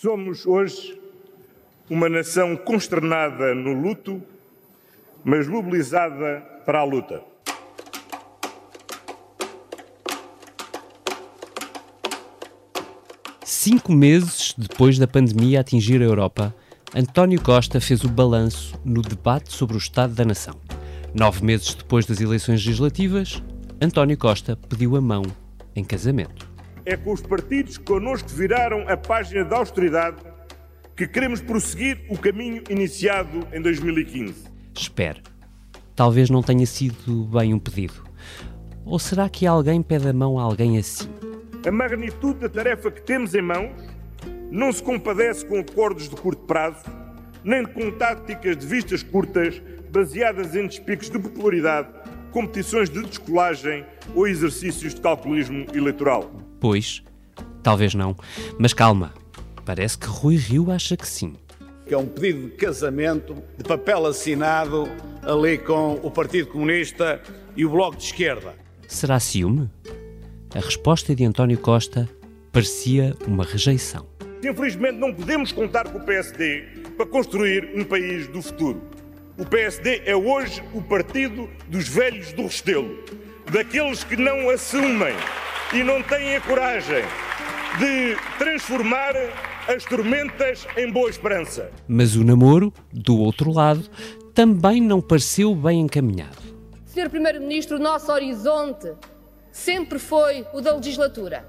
Somos hoje uma nação consternada no luto, mas mobilizada para a luta. Cinco meses depois da pandemia atingir a Europa, António Costa fez o balanço no debate sobre o Estado da Nação. Nove meses depois das eleições legislativas, António Costa pediu a mão em casamento. É com os partidos que connosco viraram a página da austeridade que queremos prosseguir o caminho iniciado em 2015. Espere, talvez não tenha sido bem um pedido. Ou será que alguém pede a mão a alguém assim? A magnitude da tarefa que temos em mãos não se compadece com acordos de curto prazo, nem com táticas de vistas curtas baseadas em despicos de popularidade, competições de descolagem ou exercícios de calculismo eleitoral. Pois, talvez não. Mas calma, parece que Rui Rio acha que sim. Que é um pedido de casamento de papel assinado ali com o Partido Comunista e o Bloco de Esquerda. Será ciúme? A resposta de António Costa parecia uma rejeição. Infelizmente, não podemos contar com o PSD para construir um país do futuro. O PSD é hoje o partido dos velhos do Restelo, daqueles que não assumem e não têm a coragem de transformar as tormentas em boa esperança. Mas o namoro, do outro lado, também não pareceu bem encaminhado. Senhor Primeiro-Ministro, o nosso horizonte sempre foi o da legislatura.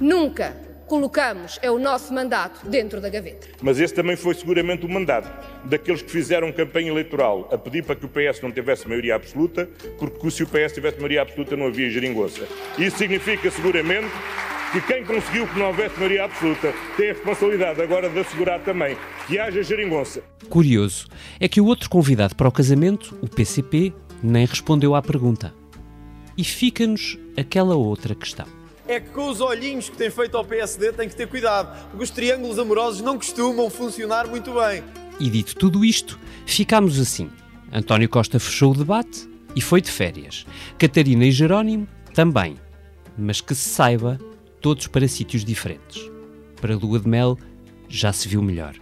Nunca colocamos é o nosso mandato dentro da gaveta. Mas esse também foi seguramente o mandato daqueles que fizeram campanha eleitoral a pedir para que o PS não tivesse maioria absoluta, porque se o PS tivesse maioria absoluta não havia geringonça. Isso significa seguramente que quem conseguiu que não houvesse maioria absoluta tem a responsabilidade agora de assegurar também que haja geringonça. Curioso é que o outro convidado para o casamento, o PCP, nem respondeu à pergunta. E fica-nos aquela outra questão é que com os olhinhos que tem feito ao PSD tem que ter cuidado, porque os triângulos amorosos não costumam funcionar muito bem. E dito tudo isto, ficámos assim. António Costa fechou o debate e foi de férias. Catarina e Jerónimo também. Mas que se saiba, todos para sítios diferentes. Para lua de mel já se viu melhor.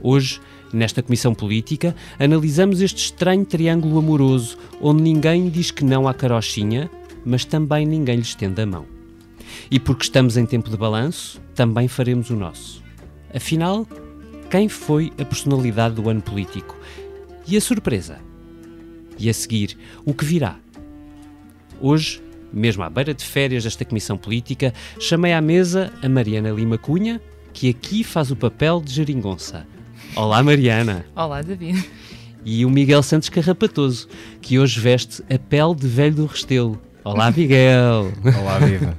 Hoje, nesta comissão política, analisamos este estranho triângulo amoroso onde ninguém diz que não à carochinha, mas também ninguém lhe estende a mão. E porque estamos em tempo de balanço, também faremos o nosso. Afinal, quem foi a personalidade do ano político? E a surpresa? E a seguir, o que virá? Hoje, mesmo à beira de férias desta comissão política, chamei à mesa a Mariana Lima Cunha, que aqui faz o papel de geringonça. Olá, Mariana. Olá, David. E o Miguel Santos Carrapatoso, que hoje veste a pele de velho do Restelo. Olá, Miguel. Olá, viva.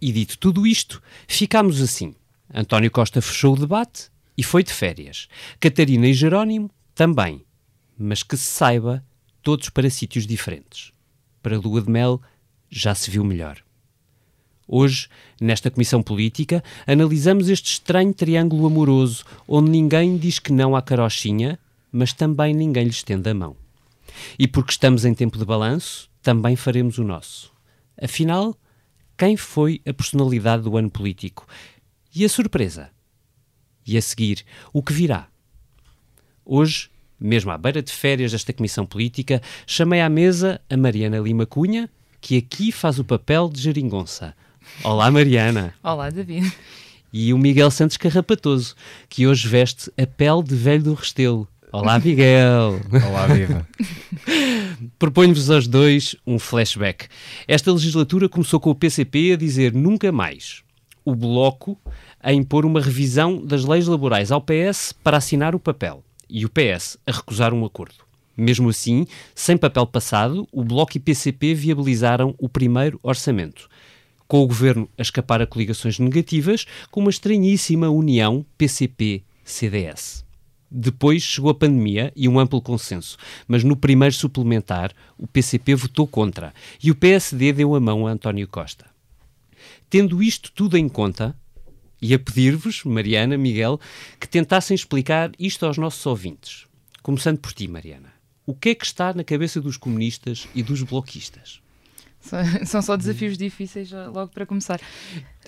E dito tudo isto, ficámos assim. António Costa fechou o debate e foi de férias. Catarina e Jerónimo também. Mas que se saiba, todos para sítios diferentes. Para a lua de mel já se viu melhor. Hoje, nesta comissão política, analisamos este estranho triângulo amoroso onde ninguém diz que não à carochinha, mas também ninguém lhe estende a mão. E porque estamos em tempo de balanço, também faremos o nosso. Afinal, quem foi a personalidade do ano político? E a surpresa? E a seguir, o que virá? Hoje, mesmo à beira de férias desta comissão política, chamei à mesa a Mariana Lima Cunha, que aqui faz o papel de geringonça Olá, Mariana. Olá, David. E o Miguel Santos Carrapatoso, que hoje veste a pele de velho do Restelo. Olá, Miguel. Olá, viva. Proponho-vos aos dois um flashback. Esta legislatura começou com o PCP a dizer nunca mais. O Bloco a impor uma revisão das leis laborais ao PS para assinar o papel e o PS a recusar um acordo. Mesmo assim, sem papel passado, o Bloco e PCP viabilizaram o primeiro orçamento com o governo a escapar a coligações negativas, com uma estranhíssima união PCP-CDS. Depois chegou a pandemia e um amplo consenso, mas no primeiro suplementar o PCP votou contra e o PSD deu a mão a António Costa. Tendo isto tudo em conta, e a pedir-vos, Mariana, Miguel, que tentassem explicar isto aos nossos ouvintes. Começando por ti, Mariana. O que é que está na cabeça dos comunistas e dos bloquistas? São só desafios difíceis logo para começar.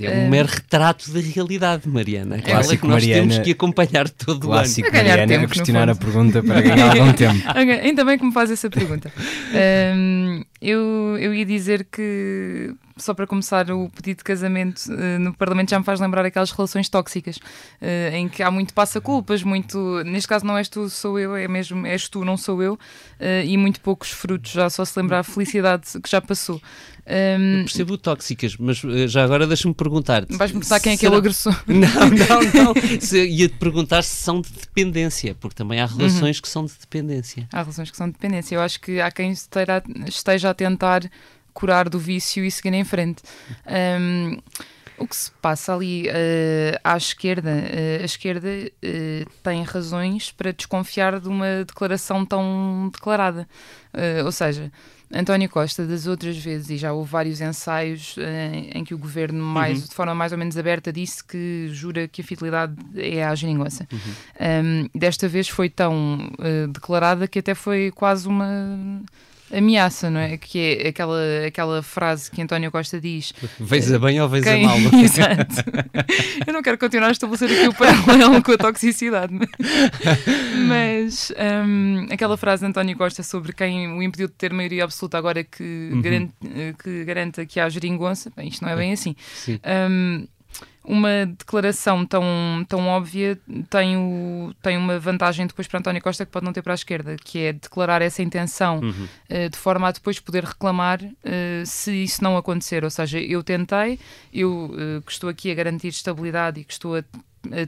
É um mero retrato da realidade, Mariana. É clássico que nós Mariana, temos que acompanhar todo o ano. Ganhar Mariana tempo, questionar a pergunta para ganhar algum tempo. Ainda bem que me faz essa pergunta. Um, eu, eu ia dizer que, só para começar, o pedido de casamento uh, no Parlamento já me faz lembrar aquelas relações tóxicas, uh, em que há muito passa-culpas, muito. Neste caso, não és tu, sou eu, é mesmo és tu, não sou eu, uh, e muito poucos frutos, já só se lembrar a felicidade que já passou. Um, percebo tóxicas, mas já agora deixa-me perguntar-te. Vais perguntar quem é que ele agressou? Não, não, não. Ia-te perguntar se são de dependência, porque também há relações uhum. que são de dependência. Há relações que são de dependência. Eu acho que há quem esteja, esteja a tentar curar do vício e seguir em frente. Um, o que se passa ali uh, à esquerda, uh, a esquerda uh, tem razões para desconfiar de uma declaração tão declarada. ou seja, António Costa, das outras vezes, e já houve vários ensaios em, em que o governo, mais, uhum. de forma mais ou menos aberta, disse que jura que a fidelidade é à geringonça. Uhum. Um, desta vez foi tão declarada que até foi quase uma ameaça, não é? Que é aquela, aquela frase que António Costa diz. Veja bem ou veja quem... mal. Exato. Eu não quero continuar a estabelecer aqui o paralelo com a toxicidade, mas um, aquela frase de António Costa sobre quem o impediu de ter maioria absoluta agora que, uhum. garante, que garanta que há geringonça, bem, isto não é bem assim. Sim. Um, uma declaração tão, tão óbvia tem, o, tem uma vantagem depois para António Costa que pode não ter para a esquerda, que é declarar essa intenção uhum. uh, de forma a depois poder reclamar uh, se isso não acontecer. Ou seja, eu tentei, eu uh, que estou aqui a garantir estabilidade e que estou a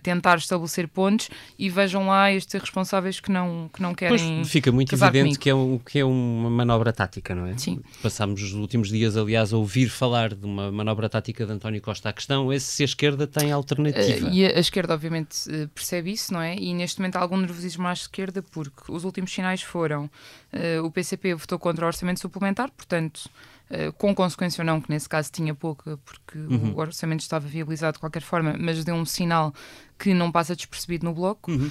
tentar estabelecer pontos e vejam lá estes responsáveis que não, que não querem. Pois fica muito evidente que é, um, que é uma manobra tática, não é? Sim. Passámos os últimos dias, aliás, a ouvir falar de uma manobra tática de António Costa. A questão é se a esquerda tem alternativa. Uh, e a, a, esquerda, obviamente, uh, percebe isso, não é? E neste momento há algum nervosismo à esquerda porque os últimos sinais foram uh, o PCP votou contra o orçamento suplementar, portanto eh, com consequência ou não, que nesse caso tinha pouca, porque uhum. o orçamento estava viabilizado de qualquer forma, mas deu um sinal que não passa despercebido no Bloco uhum. uh,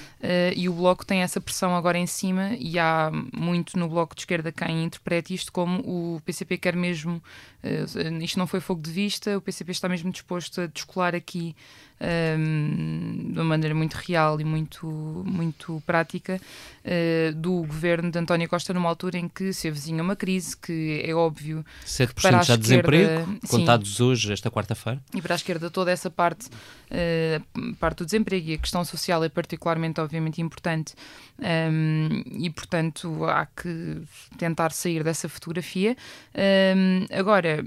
e o Bloco tem essa pressão agora em cima e há muito no Bloco de Esquerda quem interprete isto como o PCP quer mesmo, uh, isto não foi fogo de vista, o PCP está mesmo disposto a descolar aqui um, de uma maneira muito real e muito, muito prática uh, do governo de António Costa numa altura em que se avizinha uma crise, que é óbvio 7% para já de desemprego, contados hoje, esta quarta-feira. E para a esquerda toda essa parte, uh, parte do desemprego e a questão social é particularmente, obviamente, importante um, e, portanto, há que tentar sair dessa fotografia. Um, agora,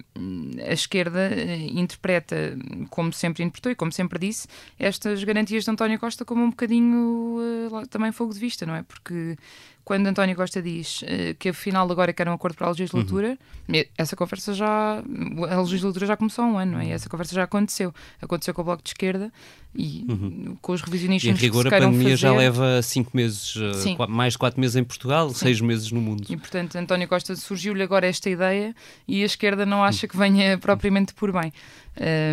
a esquerda eh, interpreta, como sempre interpretou e como sempre disse, estas garantias de António Costa como um bocadinho uh, também fogo de vista, não é? Porque quando António Costa diz uh, que afinal agora quer um acordo para a legislatura, uhum. essa conversa já. A legislatura já começou há um ano, não é? Essa conversa já aconteceu. Aconteceu com o Bloco de Esquerda e uhum. com os revisionistas. E em rigor, a pandemia fazer... já leva cinco meses, uh, mais quatro meses em Portugal, Sim. seis meses no mundo. E portanto, António Costa surgiu-lhe agora esta ideia e a esquerda não acha que venha propriamente por bem.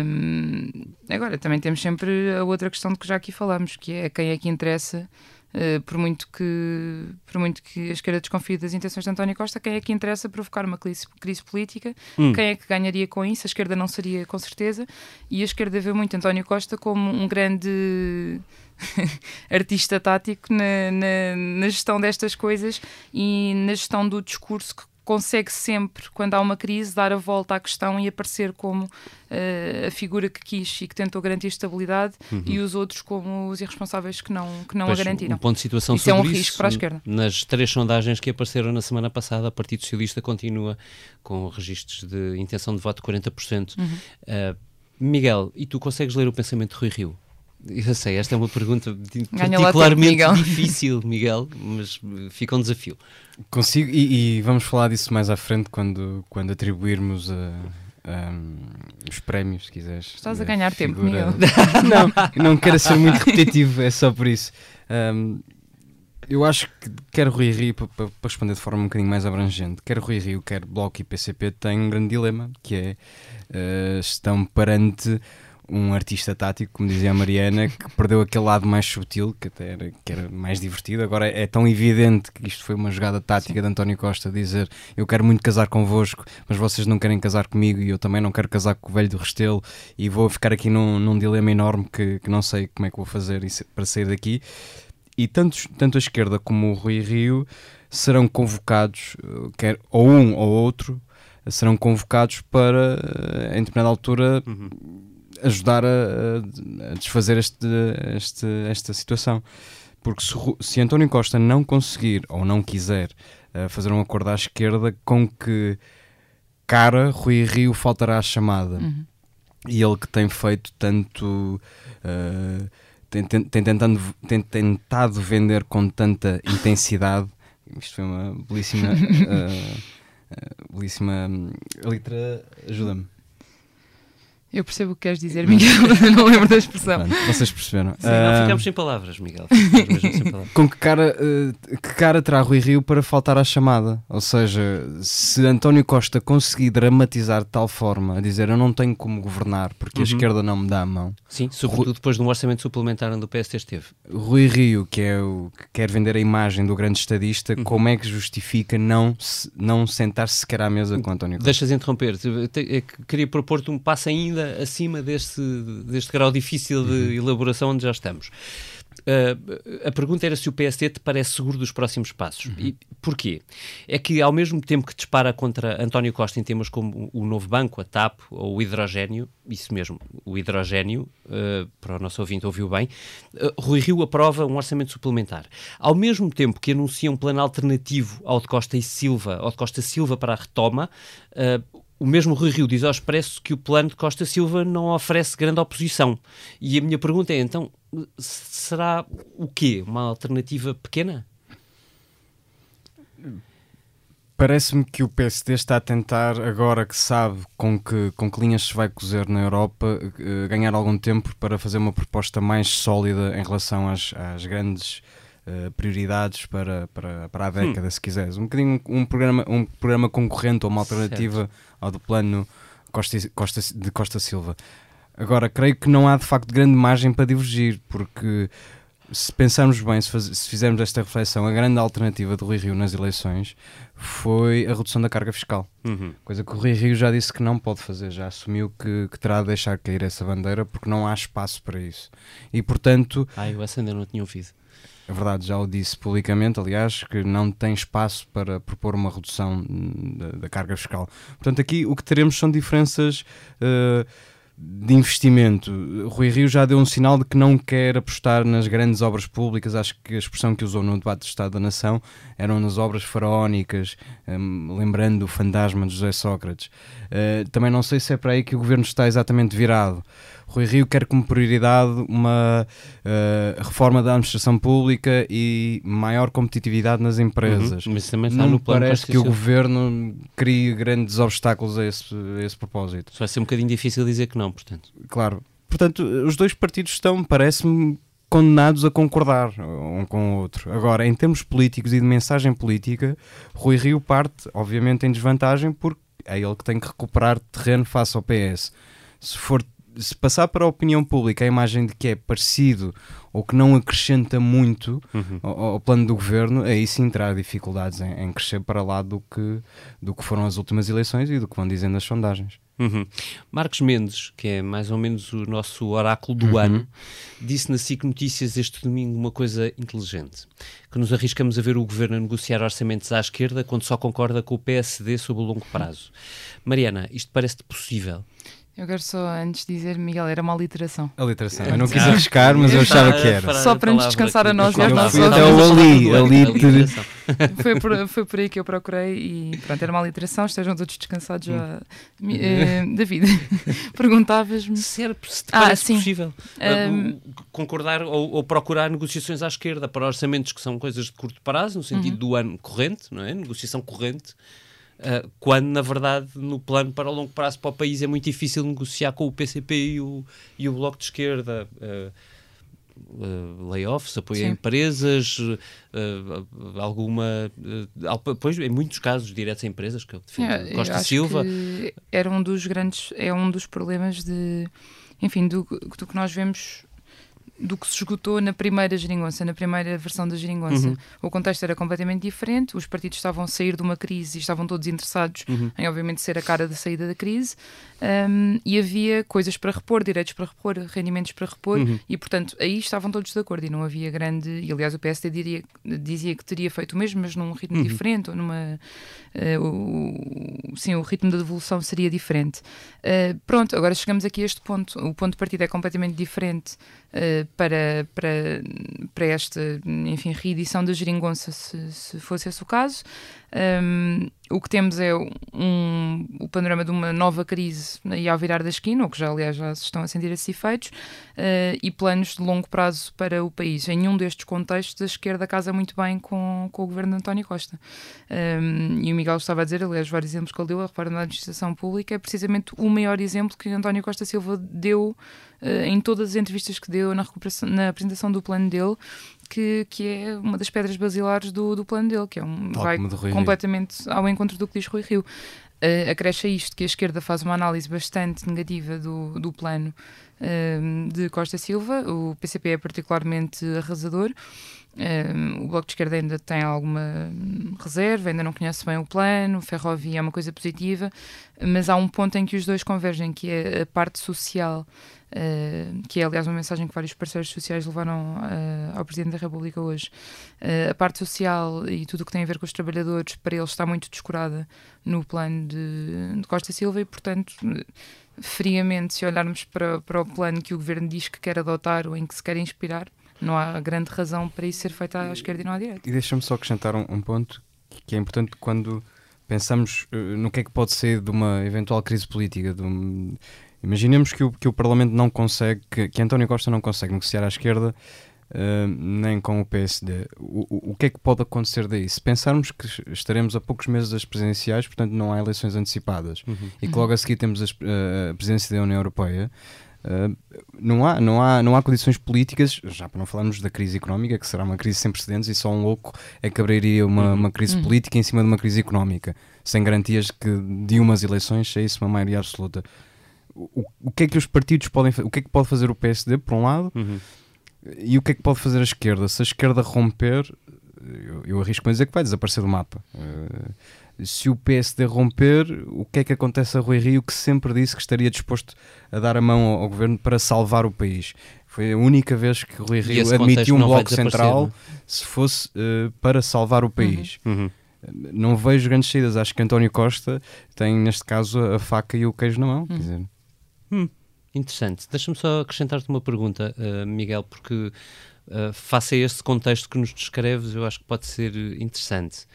Um, agora, também temos sempre a outra questão de que já aqui falamos, que é quem é que interessa Uh, por, muito que, por muito que a esquerda desconfie das intenções de António Costa, quem é que interessa provocar uma crise, crise política? Hum. Quem é que ganharia com isso? A esquerda não seria, com certeza. E a esquerda vê muito António Costa como um grande artista tático na, na, na, gestão destas coisas e na gestão do discurso que consegue sempre, quando há uma crise, dar a volta à questão e aparecer como uh, a figura que quis e que tentou garantir estabilidade uhum. e os outros como os irresponsáveis que não, que não pois, a garantiram. Um ponto de situação isso sobre é um isso, risco para a esquerda. Nas três sondagens que apareceram na semana passada, o Partido Socialista continua com registros de intenção de voto de 40%. Uhum. Uh, Miguel, e tu consegues ler o pensamento de Rui Rio? Eu sei, esta é uma pergunta particularmente Miguel. difícil, Miguel, mas fica um desafio. Consigo, e, e, vamos falar disso mais à frente quando, quando atribuirmos a, um, os prémios, se quiseres. Estás a ganhar figura... tempo, Miguel. não, não quero ser muito repetitivo, é só por isso. Um, eu acho que quer Rui Rio, para responder de forma um bocadinho mais abrangente, quer Rui Rio, quer Bloco e PCP têm um grande dilema, que é uh, estão perante um artista tático, como dizia a Mariana, que perdeu aquele lado mais sutil, que até era, que era mais divertido. Agora é tão evidente que isto foi uma jogada tática de António Costa, dizer eu quero muito casar convosco, mas vocês não querem casar comigo e eu também não quero casar com o velho do Restelo e vou ficar aqui num, num dilema enorme que, que não sei como é que vou fazer para sair daqui. E tanto, tanto a esquerda como o Rui Rio serão convocados, quer ou um ou outro, serão convocados para, eh, em determinada altura, uhum. Ajudar a, a desfazer este, este, esta situação. Porque se, se, António Costa não conseguir ou não quiser uh, fazer um acordo à esquerda, com que cara Rui Rio faltará a chamada. Uhum. E ele que tem feito tanto. Uh, tem, tem, tem, tentando, tem tentado vender com tanta intensidade. Isto foi uma belíssima. Uh, belíssima. Hum, a letra ajuda-me. Eu percebo o que queres dizer, Miguel, não lembro da expressão. Pronto, vocês perceberam. Sim, uh, não ficamos sem palavras, Miguel. Sem palavras. Com que cara, uh, que cara terá Rui Rio para faltar à chamada? Ou seja, se António Costa conseguir dramatizar de tal forma, a dizer eu não tenho como governar porque uhum. a esquerda não me dá a mão. Sim, sobretudo Rui... depois de um orçamento suplementar onde o PST esteve. Rui Rio, que é o que quer vender a imagem do grande estadista, uhum. como é que justifica não, não sentar-se sequer à mesa com António Costa? Deixas interromper. Queria propor-te um passo ainda acima deste, deste grau difícil de uhum. elaboração onde já estamos. Uh, a pergunta era se o PSD te parece seguro dos próximos passos. Uhum. E porquê? É que, ao mesmo tempo que dispara contra António Costa em temas como o novo banco, a TAP ou o hidrogênio, isso mesmo, o hidrogênio, uh, para o nosso ouvinte ouviu bem, uh, Rui Rio aprova um orçamento suplementar. Ao mesmo tempo que anuncia um plano alternativo ao de Costa e Silva, ao de Costa Silva para a retoma, o mesmo Rui Rio diz ao Expresso que o plano de Costa Silva não oferece grande oposição. E a minha pergunta é, então, será o quê? Uma alternativa pequena? Parece-me que o PSD está a tentar, agora que sabe com que, com que linhas se vai cozer na Europa, eh, ganhar algum tempo para fazer uma proposta mais sólida em relação às, às grandes uh, prioridades para, para, para a hum. década, hum. se quiseres. Um bocadinho um programa, um programa concorrente ou uma alternativa certo. ao do plano Costa, Costa, de Costa Silva. Agora, creio que não há de facto grande margem para divergir, porque se pensarmos bem, se, faz, se, fizermos esta reflexão, a grande alternativa do Rui Rio nas eleições foi a redução da carga fiscal. Uhum. Coisa que o Rui Rio já disse que não pode fazer, já assumiu que, que, terá de deixar cair essa bandeira porque não há espaço para isso. E portanto. Ai, o ainda não tinha ouvido é verdade, já o disse publicamente, aliás, que não tem espaço para propor uma redução da, carga fiscal. Portanto, aqui o que teremos são diferenças uh, de investimento. Rui Rio já deu um sinal de que não quer apostar nas grandes obras públicas. Acho que a expressão que usou no debate do Estado da Nação eram nas obras faraónicas, um, lembrando o fantasma de José Sócrates. Uh, também não sei se é para aí que o governo está exatamente virado. Rui Rio quer como prioridade uma uh, reforma da administração pública e maior competitividade nas empresas. Uhum, mas também está Não no plano parece que o governo crie grandes obstáculos a esse, a esse propósito. Vai ser um bocadinho difícil dizer que não, portanto. Claro. Portanto, os dois partidos estão, parece-me, condenados a concordar um com o outro. Agora, em termos políticos e de mensagem política, Rui Rio parte, obviamente, em desvantagem porque é ele que tem que recuperar terreno face ao PS. Se for se passar para a opinião pública a imagem de que é parecido ou que não acrescenta muito uhum. ao, ao, plano do governo, aí sim terá dificuldades em, em, crescer para lá do que, do que foram as últimas eleições e do que vão dizendo as sondagens. Uhum. Marcos Mendes, que é mais ou menos o nosso oráculo do uhum. ano, disse na SIC Notícias este domingo uma coisa inteligente: que nos arriscamos a ver o governo a negociar orçamentos à esquerda quando só concorda com o PSD sobre o longo prazo. Mariana, isto parece-te possível? Eu quero só antes dizer, Miguel, era uma literação. A literação. Eu não quis arriscar, mas eu achava que era. Só para nos descansar a nós e aos nossos ali, ali. Foi por, foi por aí que eu procurei e pronto, era uma literação, estejam todos descansados já. Uh, David, perguntavas-me. Se, era, se ah, sim. possível um, concordar ou, ou, procurar negociações à esquerda para orçamentos que são coisas de curto prazo, no sentido uhum. do ano corrente, não é? Negociação corrente Uh, quando na verdade no plano para longo prazo para o país é muito difícil negociar com o PCP e o, e o Bloco de Esquerda. Uh, uh, layoffs, apoio Sim. a empresas, alguma. pois, em muitos casos, diretos a empresas, que é o que defende Costa Silva. era um dos grandes. É um dos problemas de enfim, do, do que nós vemos do que se esgotou na primeira geringonça, na primeira versão da geringonça. Uhum. O contexto era completamente diferente, os partidos estavam a sair de uma crise e estavam todos interessados Uhum. em, obviamente, ser a cara da saída da crise um, e havia coisas para repor, direitos para repor, rendimentos para repor Uhum. e, portanto, aí estavam todos de acordo e não havia grande. E, aliás, o PSD diria, dizia que teria feito o mesmo, mas num ritmo Uhum. diferente ou numa. eh, o, sim, o ritmo da devolução seria diferente. Uh, pronto, agora chegamos aqui a este ponto. O ponto de partida é completamente diferente uh, para, para, para esta, enfim, reedição da geringonça, se, se fosse esse o caso. Um, o que temos é um, o panorama de uma nova crise aí ao virar da esquina, ou que já, aliás, já se estão a sentir esses efeitos, uh, e planos de longo prazo para o país. Em nenhum destes contextos, a esquerda casa muito bem com, com o governo de António Costa. Um, e o Miguel estava a dizer, aliás, vários exemplos que ele deu, a repara na administração pública, é precisamente o maior exemplo que António Costa Silva deu uh, em todas as entrevistas que deu na, na apresentação do plano dele, que, que é uma das pedras basilares do, do plano dele, que é um, vai Rui Rio. completamente ao encontro do que diz Rui Rio. Uh, acresce a isto que a esquerda faz uma análise bastante negativa do, do plano uh, de Costa Silva, o PCP é particularmente arrasador. Uh, o Bloco de Esquerda ainda tem alguma reserva, ainda não conhece bem o plano, ferrovia é uma coisa positiva, mas há um ponto em que os dois convergem, que é a parte social, uh, que é aliás uma mensagem que vários parceiros sociais levaram uh, ao Presidente da República hoje. Uh, a parte social e tudo o que tem a ver com os trabalhadores, para eles está muito descurada no plano de, de Costa Silva e, portanto, friamente, se olharmos para, para o plano que o Governo diz que quer adotar ou em que se quer inspirar, não há grande razão para isso ser feito à esquerda e não à direita. E deixa-me só acrescentar um, um ponto que é importante quando pensamos uh, no que é que pode ser de uma eventual crise política. De um... Imaginemos que o, que o Parlamento não consegue, que, que António Costa não consegue negociar à esquerda uh, nem com o PSD. O, o, o que é que pode acontecer daí? Se pensarmos que estaremos a poucos meses das presidenciais, portanto não há eleições antecipadas, Uhum. e que logo a seguir temos as, uh, a presidência da União Europeia, Uh, não, há, não, há, não há condições políticas, já para não falarmos da crise económica, que será uma crise sem precedentes e só um louco é que abriria uma, Uhum. uma crise Uhum. política em cima de uma crise económica, sem garantias que de umas eleições saísse uma maioria absoluta. O, o que é que os partidos podem fazer? O que é que pode fazer o PSD, por um lado, Uhum. e o que é que pode fazer a esquerda? Se a esquerda romper, eu, eu arrisco a dizer que vai desaparecer do mapa. Uh, se o PSD romper, o que é que acontece a Rui Rio, que sempre disse que estaria disposto a dar a mão ao, ao governo para salvar o país? Foi a única vez que Rui Rio admitiu um bloco central é? se fosse uh, para salvar o país. Uhum. Não vejo grandes saídas. Acho que António Costa tem, neste caso, a faca e o queijo na mão. Quer dizer, Interessante. Deixa-me só acrescentar-te uma pergunta, uh, Miguel, porque uh, face a este contexto que nos descreves, eu acho que pode ser uh, interessante.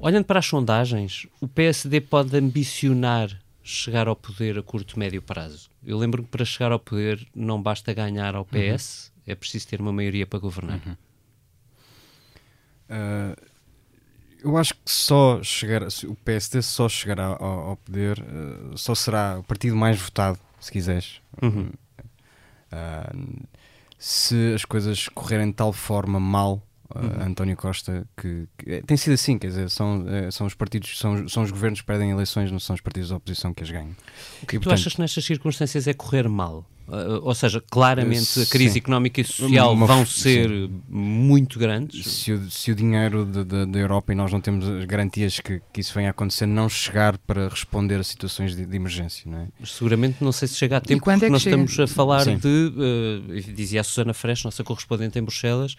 Olhando para as sondagens, o PSD pode ambicionar chegar ao poder a curto, médio prazo. Eu lembro que para chegar ao poder não basta ganhar ao PS, é preciso ter uma maioria para governar. Uh, eu acho que só chegar, o PSD só chegará ao, ao poder, uh, só será o partido mais votado, se quiseres. Uhum. Uh, se as coisas correrem de tal forma mal, Uhum. António Costa, que, que- é, tem sido assim, quer dizer, são, eh, são os partidos, são, são os governos que perdem eleições, não são os partidos da oposição que as ganham. O que é que tu achas que nestas circunstâncias é correr mal? Uh, ou seja, claramente a crise Sim. económica e social Uma- vão sim. ser muito grandes. se o, se o dinheiro da Europa e nós não temos as garantias que, que isso venha a acontecer, não chegar para responder a situações de, de emergência, não é? Seguramente não sei se chega a tempo, quando é porque que nós chega? estamos a falar Sim. de, uh, dizia a Susana Fresh, nossa correspondente em Bruxelas, uh,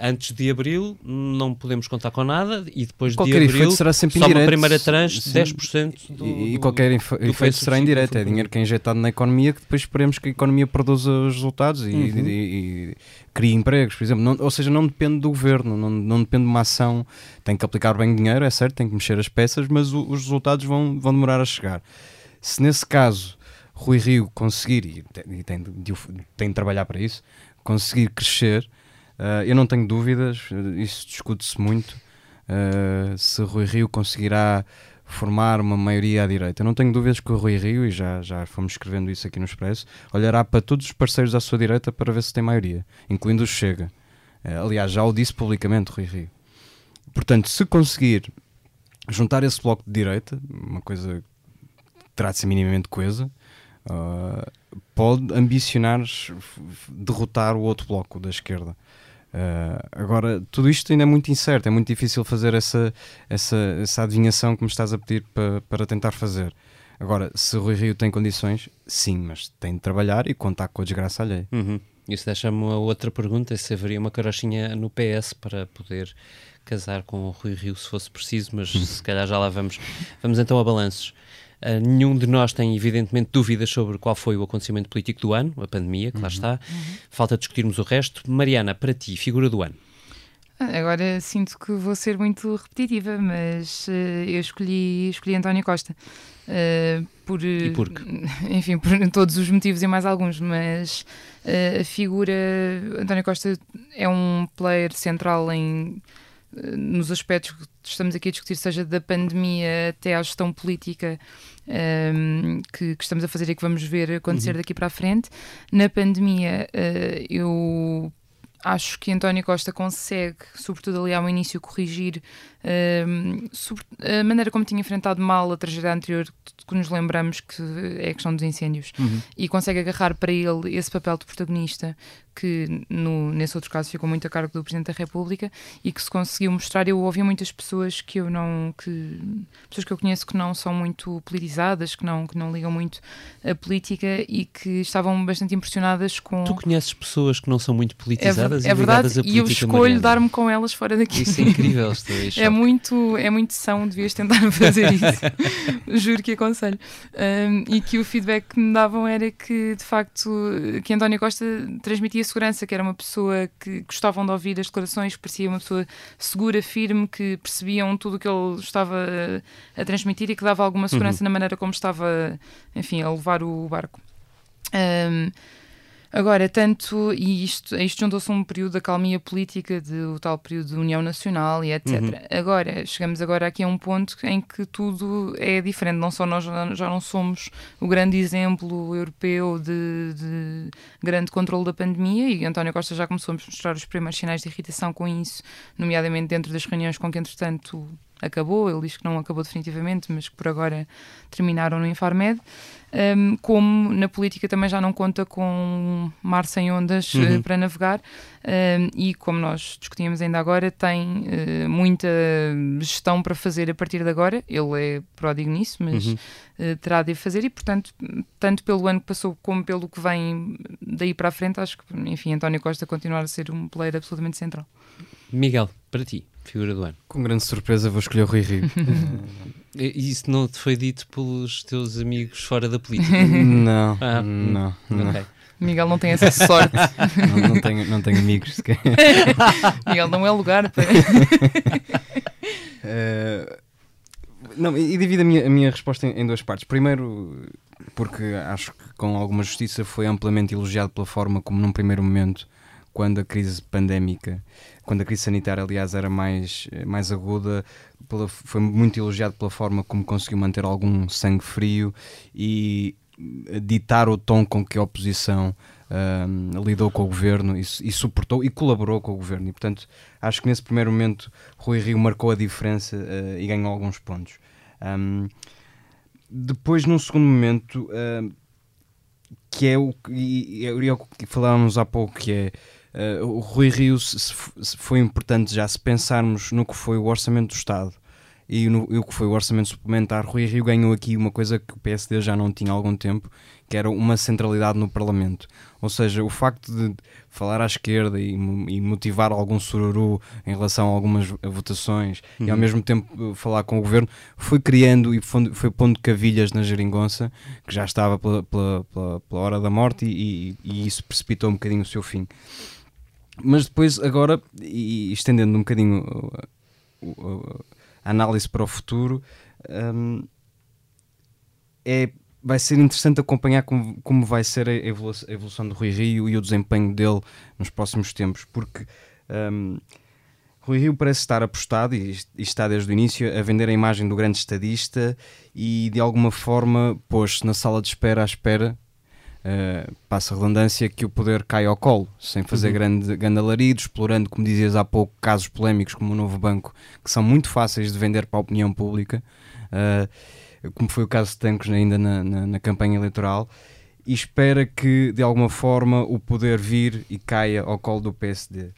antes de abril não podemos contar com nada e depois Qualquer de abril será sempre só uma primeiro tranche de Sim. 10% do, E, e qualquer do efeito será indireto, é dinheiro que é injetado na economia que depois esperemos que a economia produza os resultados e, Uhum. e- e crie empregos, por exemplo. Não- ou seja, não depende do governo, não, não depende de uma ação. Tem que aplicar bem dinheiro, é certo, tem que mexer as peças, mas o- os resultados vão, vão demorar a chegar. Se nesse caso Rui Rio conseguir, e tem, tem de, o- tem de trabalhar para isso, conseguir crescer, ah, eu não tenho dúvidas, eh, isso discute-se muito, ah, se Rui Rio conseguirá formar uma maioria à direita. Eu não tenho dúvidas que o Rui Rio, e já, já fomos escrevendo isso aqui no Expresso, olhará para todos os parceiros à sua direita para ver se tem maioria, incluindo o Chega. Eh, aliás, já o disse publicamente Rui Rio. Portanto, se conseguir juntar esse bloco de direita, uma coisa que terá de ser minimamente coesa, pode ambicionar derrotar o outro bloco da esquerda. Uh, agora, tudo isto ainda é muito incerto, é muito difícil fazer essa, essa, essa adivinhação que me estás a pedir para, para tentar fazer. Agora, se Rui Rio tem condições, sim, mas tem de trabalhar e contar com a desgraça alheia. Uhum. Isso deixa-me uma outra pergunta: se haveria uma carochinha no PS para poder casar com o Rui Rio se fosse preciso, mas se calhar já lá vamos. Vamos então a balanços. Uh, nenhum de nós tem, evidentemente, dúvidas sobre qual foi o acontecimento político do ano, a pandemia, que uhum. lá está. Uhum. Falta discutirmos o resto. Mariana, para ti, figura do ano. Agora sinto que vou ser muito repetitiva, mas uh, eu escolhi, escolhi António Costa. Uh, por, e porque? Enfim, por todos os motivos e mais alguns, mas uh, a figura. António Costa é um player central em nos aspectos que estamos aqui a discutir, seja da pandemia até à gestão política um, que, que, estamos a fazer e que vamos ver acontecer uhum. daqui para a frente. Na pandemia, uh, eu acho que António Costa consegue, sobretudo ali ao início, corrigir sobre, a maneira como tinha enfrentado mal a tragédia anterior, que nos lembramos que é a questão dos incêndios, uhum. e consegue agarrar para ele esse papel de protagonista que no, nesse outro caso ficou muito a cargo do Presidente da República e que se conseguiu mostrar. Eu ouvi muitas pessoas que eu não, que pessoas que eu conheço que não são muito politizadas, que não, que não ligam muito à política e que estavam bastante impressionadas com. Tu conheces pessoas que não são muito politizadas é, é verdade, e eu escolho dar-me com elas fora daqui. Isso é incrível, é muito É muito são, devias tentar fazer isso. Juro que aconselho. Um, e que o feedback que me davam era que, de facto, que António Costa transmitia segurança, que era uma pessoa que gostavam de ouvir as declarações, que parecia uma pessoa segura, firme, que percebiam tudo o que ele estava a, a transmitir e que dava alguma segurança uhum. na maneira como estava, enfim, a levar o barco. Um, Agora, tanto, e isto, isto juntou-se a um período da calmia política, de, o tal período de União Nacional e etc. Uhum. Agora, chegamos agora aqui a um ponto em que tudo é diferente, não só nós já não somos o grande exemplo europeu de, de grande controle da pandemia, e António Costa já começou a mostrar os primeiros sinais de irritação com isso, nomeadamente dentro das reuniões com que, entretanto, acabou, ele diz que não acabou definitivamente, mas que por agora terminaram no Infarmed. Um, como na política também já não conta com mar sem ondas eh, uhum. uh, para navegar, um, e como nós discutíamos ainda agora, tem uh, muita gestão para fazer a partir de agora. Ele é pródigo nisso, mas uhum. uh, terá de fazer, e portanto, tanto pelo ano que passou como pelo que vem daí para a frente, acho que, enfim, António Costa continuar a ser um player absolutamente central. Miguel, para ti figura do ano? Com grande surpresa vou escolher o Rui Rio. E isso não te foi dito pelos teus amigos fora da política? Não, ah. não, não. Okay. Miguel não tem essa sorte. não, não, tenho, não tenho amigos sequer. Miguel não é lugar para. uh, não, e divido a minha, a minha resposta em, em duas partes. Primeiro, porque acho que com alguma justiça foi amplamente elogiado pela forma como, num primeiro momento, quando a crise pandémica, quando a crise sanitária, aliás, era mais, mais aguda, pela, foi muito elogiado pela forma como conseguiu manter algum sangue frio e ditar o tom com que a oposição um, lidou com o governo e, e, suportou e colaborou com o governo. E, portanto, acho que nesse primeiro momento Rui Rio marcou a diferença uh, e ganhou alguns pontos. Um, depois, num segundo momento, uh, que é o que, e, o que falávamos há pouco, que é Uh, o Rui Rio se, se foi importante já se pensarmos no que foi o orçamento do Estado e, no, e o que foi o orçamento suplementar. Rui Rio ganhou aqui uma coisa que o PSD já não tinha há algum tempo, que era uma centralidade no Parlamento. Ou seja, o facto de falar à esquerda e, e motivar algum sururu em relação a algumas votações uhum. e ao uhum. mesmo tempo falar com o governo foi criando e foi pondo cavilhas na geringonça que já estava pela, pela, pela, pela hora da morte e, e, e isso precipitou um bocadinho o seu fim. Mas depois, agora, e estendendo um bocadinho a análise para o futuro, um, é, vai ser interessante acompanhar como, como vai ser a evolução, a evolução do Rui Rio e o desempenho dele nos próximos tempos, porque um, Rui Rio parece estar apostado e, e está desde o início a vender a imagem do grande estadista e de alguma forma pôs-se na sala de espera à espera uh, passa a redundância, que o poder cai ao colo, sem fazer uhum. grande, grande alarido, explorando, como dizias há pouco, casos polémicos como o Novo Banco, que são muito fáceis de vender para a opinião pública, uh, como foi o caso de Tancos ainda na, na, na campanha eleitoral. e espera que de alguma forma o poder vir e caia ao colo do PSD.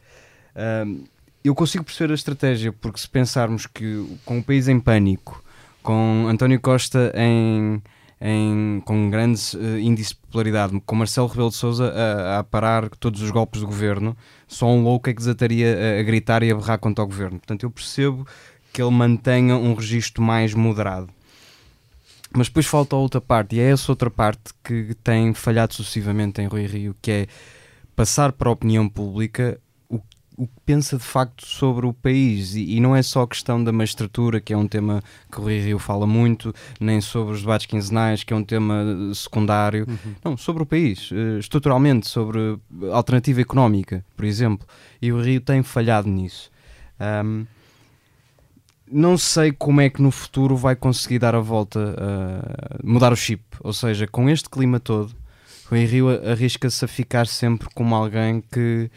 Um, eu consigo perceber a estratégia, porque se pensarmos que com o país em pânico, com António Costa em, em, com grandes uh, índices de popularidade, com Marcelo Rebelo de Sousa a, a, parar todos os golpes do governo, só um louco é que desataria a, a gritar e a berrar contra o governo. Portanto, eu percebo que ele mantenha um registro mais moderado. Mas depois falta a outra parte, e é essa outra parte que tem falhado sucessivamente em Rui Rio, que é passar para a opinião pública o que pensa de facto sobre o país e, e, não é só a questão da magistratura, que é um tema que o Rui Rio fala muito, nem sobre os debates quinzenais, que é um tema secundário, uhum. não, sobre o país, uh, estruturalmente, sobre alternativa económica, por exemplo, e o Rio tem falhado nisso. Um, não sei como é que no futuro vai conseguir dar a volta, uh, mudar o chip, ou seja, com este clima todo, o Rio arrisca-se a ficar sempre como alguém que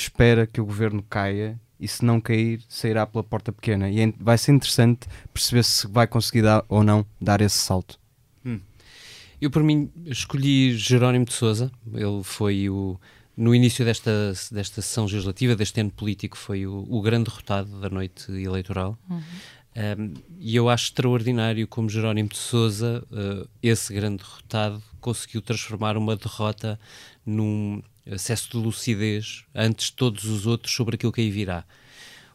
espera que o governo caia e se não cair, sairá pela porta pequena. E é vai ser interessante perceber se vai conseguir dar ou não dar esse salto. Hum. Eu, por mim, escolhi Jerónimo de Souza. Ele foi o. No início desta, desta sessão legislativa, deste ano político, foi o, o grande derrotado da noite eleitoral. Uhum. Um, e eu acho extraordinário como Jerónimo de Souza, uh, esse grande derrotado, conseguiu transformar uma derrota num, excesso de lucidez antes de todos os outros sobre aquilo que aí virá.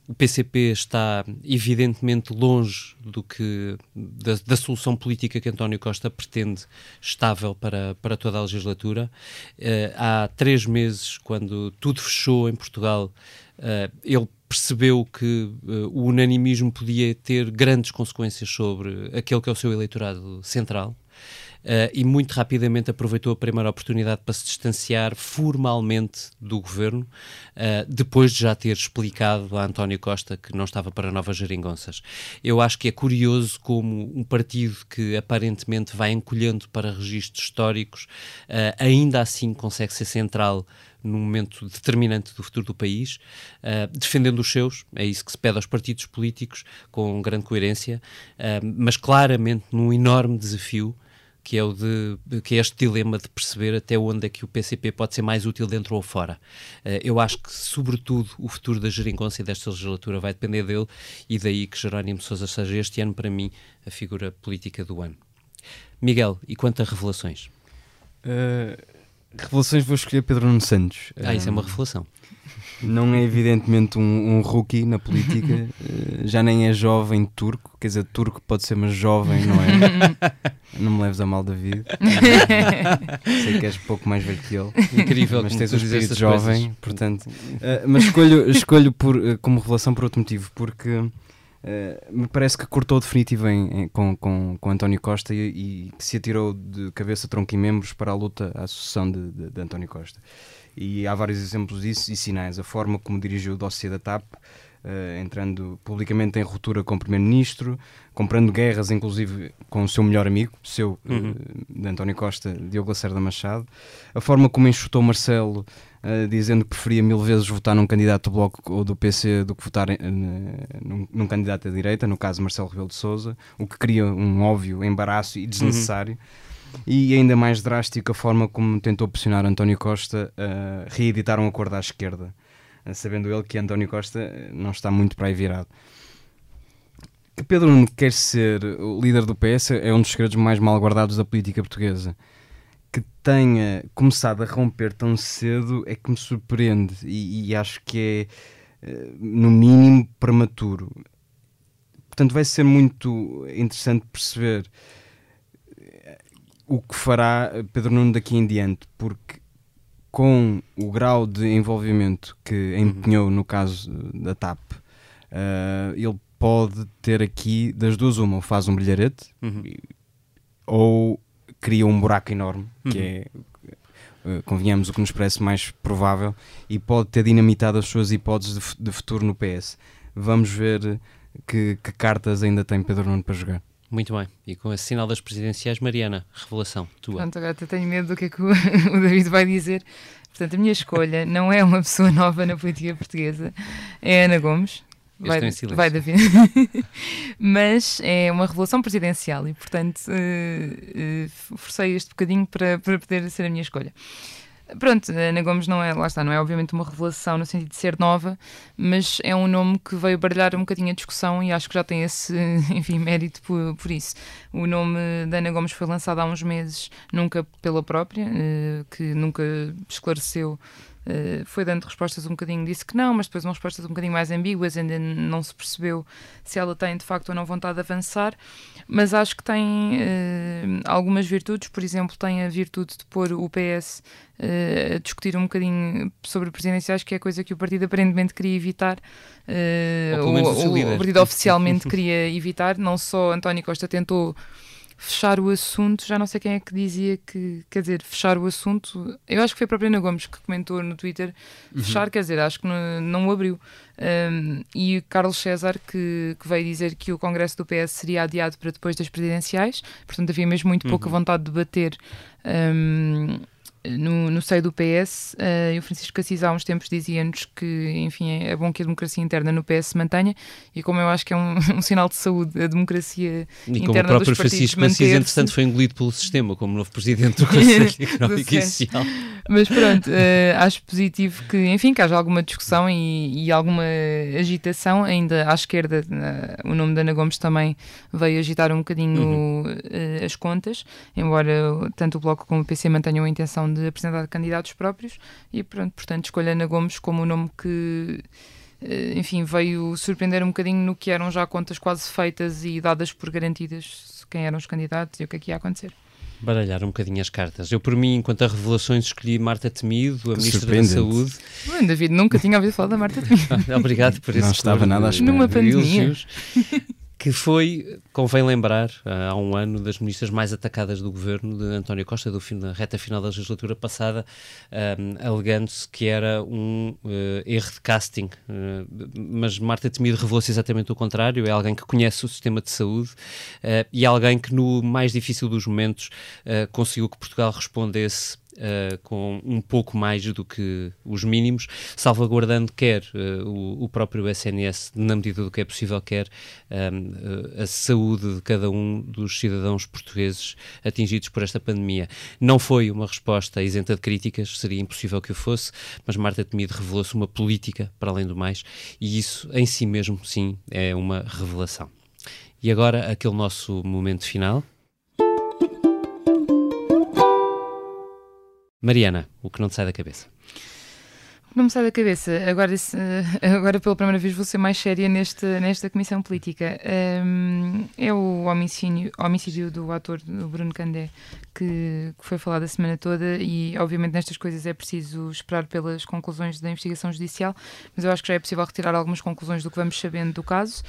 O PCP está evidentemente longe do que da, da, solução política que António Costa pretende estável para, para toda a legislatura. Uh, há três meses, quando tudo fechou em Portugal, uh, ele percebeu que uh, o unanimismo podia ter grandes consequências sobre aquele que é o seu eleitorado central uh, e muito rapidamente aproveitou a primeira oportunidade para se distanciar formalmente do governo, uh, depois de já ter explicado a António Costa que não estava para novas geringonças. Eu acho que é curioso como um partido que aparentemente vai encolhendo para registros históricos, uh, ainda assim consegue ser central num momento determinante do futuro do país, uh, defendendo os seus, é isso que se pede aos partidos políticos, com grande coerência, uh, mas claramente num enorme desafio que é, o de, que é este dilema de perceber até onde é que o PCP pode ser mais útil dentro ou fora. Uh, eu acho que, sobretudo, o futuro da geringonça desta legislatura vai depender dele e daí que Jerónimo Sousa seja este ano, para mim, a figura política do ano. Miguel, e quanto a revelações? Uh, revelações vou escolher Pedro Nuno Santos. Ah, isso é uma revelação. Não é evidentemente um, um rookie na política, eh, já nem é jovem turco, quer dizer, turco pode ser, mas jovem, não é? não me leves a mal, David. Sei que és pouco mais velho que ele. Incrível, mas tens o espírito jovem, coisas. portanto. Uh, mas escolho, escolho por, uh, como revelação por outro motivo, porque me parece que cortou definitivo em, em, com, com, com António Costa e, e se atirou de cabeça, tronco e membros para a luta à sucessão de, de, de António Costa e há vários exemplos disso e sinais. A forma como dirigiu o dossiê da TAP, uh, entrando publicamente em ruptura com o Primeiro-Ministro, comprando guerras, inclusive com o seu melhor amigo, seu, uhum. uh, de António Costa, Diogo Lacerda Machado. A forma como enxutou Marcelo, uh, dizendo que preferia mil vezes votar num candidato do Bloco ou do PC do que votar num, num, candidato da direita, no caso Marcelo Rebelo de Sousa, o que cria um óbvio embaraço e desnecessário. Uhum e ainda mais drástico a forma como tentou pressionar António Costa a reeditar um acordo à esquerda, sabendo ele que António Costa eh, não está muito para aí virado. Que Pedro Nuno quer ser o líder do PS é um dos segredos mais mal guardados da política portuguesa. Que tenha começado a romper tão cedo é que me surpreende e, e acho que é, eh, no mínimo, prematuro. Portanto, vai ser muito interessante perceber o que fará Pedro Nuno daqui em diante, porque com o grau de envolvimento que empenhou no caso da TAP, uh, ele pode ter aqui das duas uma, ou faz um brilharete uhum. ou cria um buraco enorme, que uhum. é uh, convenhamos o que nos parece mais provável, e pode ter dinamitado as suas hipóteses de, de futuro no PS. Vamos ver que, que cartas ainda tem Pedro Nuno para jogar. Muito bem. E com esse sinal das presidenciais, Mariana, revelação tua. Pronto, agora até tenho medo do que é que o, o David vai dizer. Portanto, a minha escolha não é uma pessoa nova na política portuguesa, é Ana Gomes. vai, em silêncio. vai David. Mas é uma revelação presidencial e, portanto, uh, uh, forcei este bocadinho para, para poder ser a minha escolha. Pronto, Ana Gomes não é, lá está, não é obviamente uma revelação no sentido de ser nova, mas é um nome que veio baralhar um bocadinho a discussão e acho que já tem esse, enfim, mérito por, por isso. O nome da Ana Gomes foi lançado há uns meses, nunca pela própria, eh, que nunca esclareceu Uh, foi dando respostas um bocadinho, disse que não, mas depois umas respostas um bocadinho mais ambíguas, ainda não se percebeu se ela tem de facto ou não vontade de avançar, mas acho que tem uh, algumas virtudes, por exemplo, tem a virtude de pôr o PS uh, eh, a discutir um bocadinho sobre presidenciais, que é coisa que o partido aparentemente queria evitar, ou, o, o partido oficialmente queria evitar, não só António Costa tentou fechar o assunto, já não sei quem é que dizia que, quer dizer, fechar o assunto, eu acho que foi a própria Ana Gomes que comentou no Twitter, uhum. fechar, quer dizer, acho que não, não o abriu. Um, e Carlos César que, que, veio dizer que o Congresso do PS seria adiado para depois das presidenciais, portanto havia mesmo muito pouca uhum. vontade de debater um, no, no seio do PS, uh, eh, e o Francisco Assis há uns tempos dizia-nos que, enfim, é, é bom que a democracia interna no PS se mantenha, e como eu acho que é um, um sinal de saúde a democracia e interna como o próprio Francisco Assis, entretanto, foi engolido pelo sistema como novo presidente do Conselho Económico e Social. Mas pronto, uh, acho positivo que, enfim, que haja alguma discussão e, e alguma agitação, ainda à esquerda, uh, o nome da Ana Gomes também veio agitar um bocadinho uhum. as contas, embora tanto o Bloco como o PC mantenham a intenção de apresentar candidatos próprios e pronto, portanto escolho Ana Gomes como o nome que eh, enfim, veio surpreender um bocadinho no que eram já contas quase feitas e dadas por garantidas quem eram os candidatos e o que é que ia acontecer. Baralhar um bocadinho as cartas. Eu, por mim, enquanto a revelações, escolhi Marta Temido, a Ministra da Saúde. Bem, David, nunca tinha ouvido falar da Marta Temido. Obrigado por esse Não estava nada à espera. Numa pandemia. que foi, convém lembrar, ah, há um ano, das ministras mais atacadas do governo de António Costa, do fim, da reta final da legislatura passada, um, alegando-se que era um uh, erro de casting. Uh, mas Marta Temido revelou-se exatamente o contrário, é alguém que conhece o sistema de saúde uh, e alguém que, no mais difícil dos momentos, conseguiu que Portugal respondesse Uh, com um pouco mais do que os mínimos, salvaguardando quer uh, o, o, próprio SNS, na medida do que é possível, quer um, uh, a saúde de cada um dos cidadãos portugueses atingidos por esta pandemia. Não foi uma resposta isenta de críticas, seria impossível que o fosse, mas Marta Temido revelou-se uma política, para além do mais, e isso em si mesmo, sim, é uma revelação. E agora, aquele nosso momento final. Mariana, o que não te sai da cabeça? Não me sai da cabeça. Agora, agora pela primeira vez, vou ser mais séria neste, nesta comissão política. Um, é o homicídio, homicídio do ator Bruno Candé, que, que, foi falado a semana toda, e obviamente nestas coisas é preciso esperar pelas conclusões da investigação judicial, mas eu acho que já é possível retirar algumas conclusões do que vamos sabendo do caso.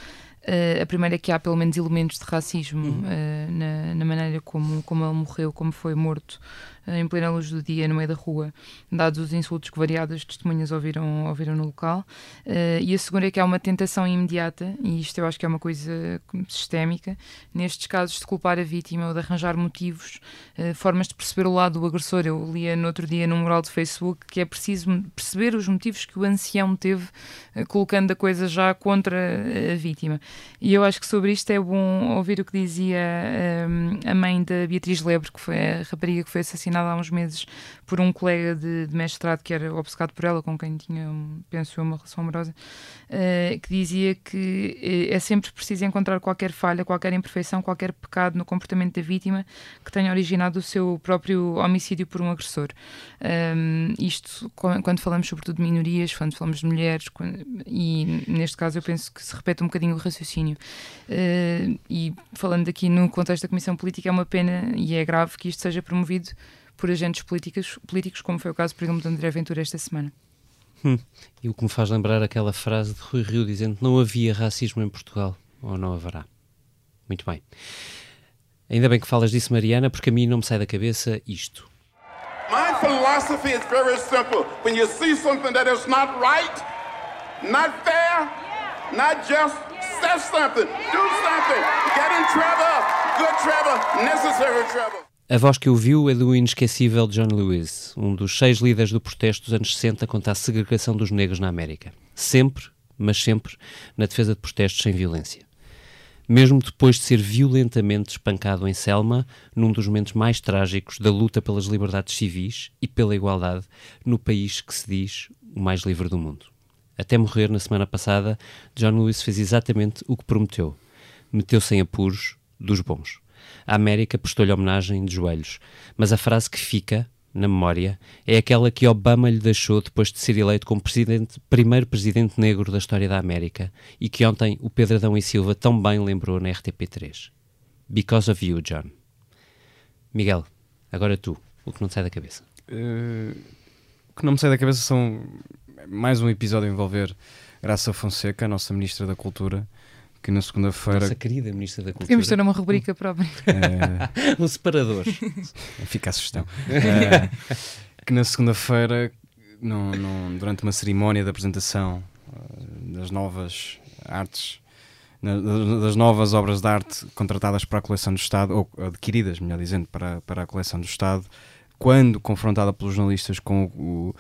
Uh, a primeira é que há pelo menos elementos de racismo uhum. uh, na, na, maneira como, como ele morreu, como foi morto uh, em plena luz do dia, no meio da rua, dados os insultos que variadas testemunhas ouviram, ouviram no local. e a segunda é que há uma tentação imediata, e isto eu acho que é uma coisa sistémica, nestes casos de culpar a vítima ou de arranjar motivos, formas de perceber o lado do agressor. Eu lia no outro dia num mural de Facebook que é preciso perceber os motivos que o ancião teve, colocando a coisa já contra a vítima. E eu acho que sobre isto é bom ouvir o que dizia um, a mãe da Beatriz Lebre, que foi a rapariga que foi assassinada há uns meses por um colega de, de mestrado que era obcecado por ela, com quem tinha, penso eu, uma relação amorosa, uh, que dizia que eh, é sempre preciso encontrar qualquer falha, qualquer imperfeição, qualquer pecado no comportamento da vítima que tenha originado o seu próprio homicídio por um agressor. Um, isto, quando falamos sobretudo de minorias, quando falamos de mulheres, quando, e neste caso eu penso que se repete um bocadinho o raciocínio. Uh, e falando aqui no contexto da Comissão Política, é uma pena e é grave que isto seja promovido por agentes políticos, políticos como foi o caso, por exemplo, de André Ventura esta semana. Hum. E o que me faz lembrar aquela frase de Rui Rio dizendo que não havia racismo em Portugal, ou não haverá. Muito bem. Ainda bem que falas disso, Mariana, porque a mim não me sai da cabeça isto. My philosophy is very simple. When you see something that is not right, not fair, not just, something, do something, get in trouble, good trouble, necessary trouble. A voz que ouviu é do inesquecível John Lewis, um dos seis líderes do protesto dos anos 60 contra a segregação dos negros na América. Sempre, mas sempre na defesa de protestos sem violência. Mesmo depois de ser violentamente espancado em Selma, num dos momentos mais trágicos da luta pelas liberdades civis e pela igualdade no país que se diz o mais livre do mundo. Até morrer na semana passada, John Lewis fez exatamente o que prometeu. Meteu-se em apuros dos bons. A América prestou-lhe homenagem de joelhos, mas a frase que fica na memória é aquela que Obama lhe deixou depois de ser eleito como presidente, primeiro presidente negro da história da América e que ontem o Pedro Adão e Silva tão bem lembrou na RTP3. Because of you, John. Miguel, agora tu, o que não te sai da cabeça. Uh, o que não me sai da cabeça são mais um episódio a envolver Graça Fonseca, a nossa Ministra da Cultura, que na segunda-feira. Nossa querida Ministra da Cultura. Podemos ter uma rubrica própria. É... um separador. Fica a sugestão. é... que na segunda-feira, durante uma cerimónia de apresentação uh, das novas artes, das novas obras de arte contratadas para a coleção do Estado, ou adquiridas, melhor dizendo, para, para a coleção do Estado, quando confrontada pelos jornalistas com o, o,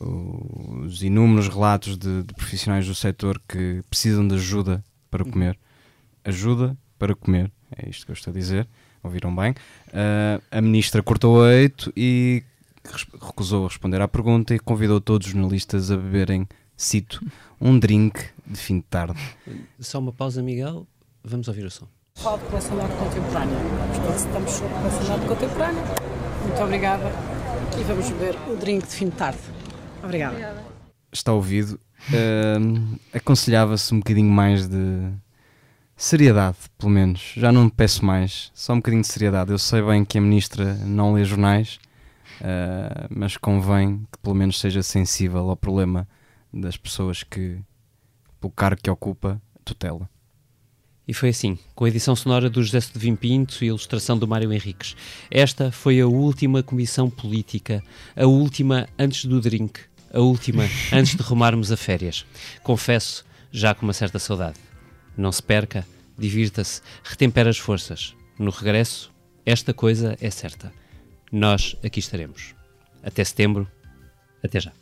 os inúmeros relatos de, de profissionais do setor que precisam de ajuda para comer. Ajuda para comer. É isto que eu estou a dizer. Ouviram bem? Uh, a ministra cortou o eito e recusou responder à pergunta e convidou todos os jornalistas a beberem, cito, um drink de fim de tarde. Só uma pausa, Miguel. Vamos ouvir o som. Falo de coleção de arte contemporânea. Estamos sobre coleção de arte contemporânea. Muito obrigada. E vamos beber o drink de fim de tarde. Obrigada. Está ouvido uh, aconselhava-se um bocadinho mais de seriedade, pelo menos. Já não me peço mais, só um bocadinho de seriedade. Eu sei bem que a ministra não lê jornais, uh, mas convém que pelo menos seja sensível ao problema das pessoas que, pelo cargo que ocupa, tutela. E foi assim, com a edição sonora do José de Vim Pinto e a ilustração do Mário Henriques. Esta foi a última comissão política, a última antes do drink, a última, antes de rumarmos a férias. Confesso, já com uma certa saudade. Não se perca, divirta-se, retempera as forças. No regresso, esta coisa é certa. Nós aqui estaremos. Até setembro. Até já.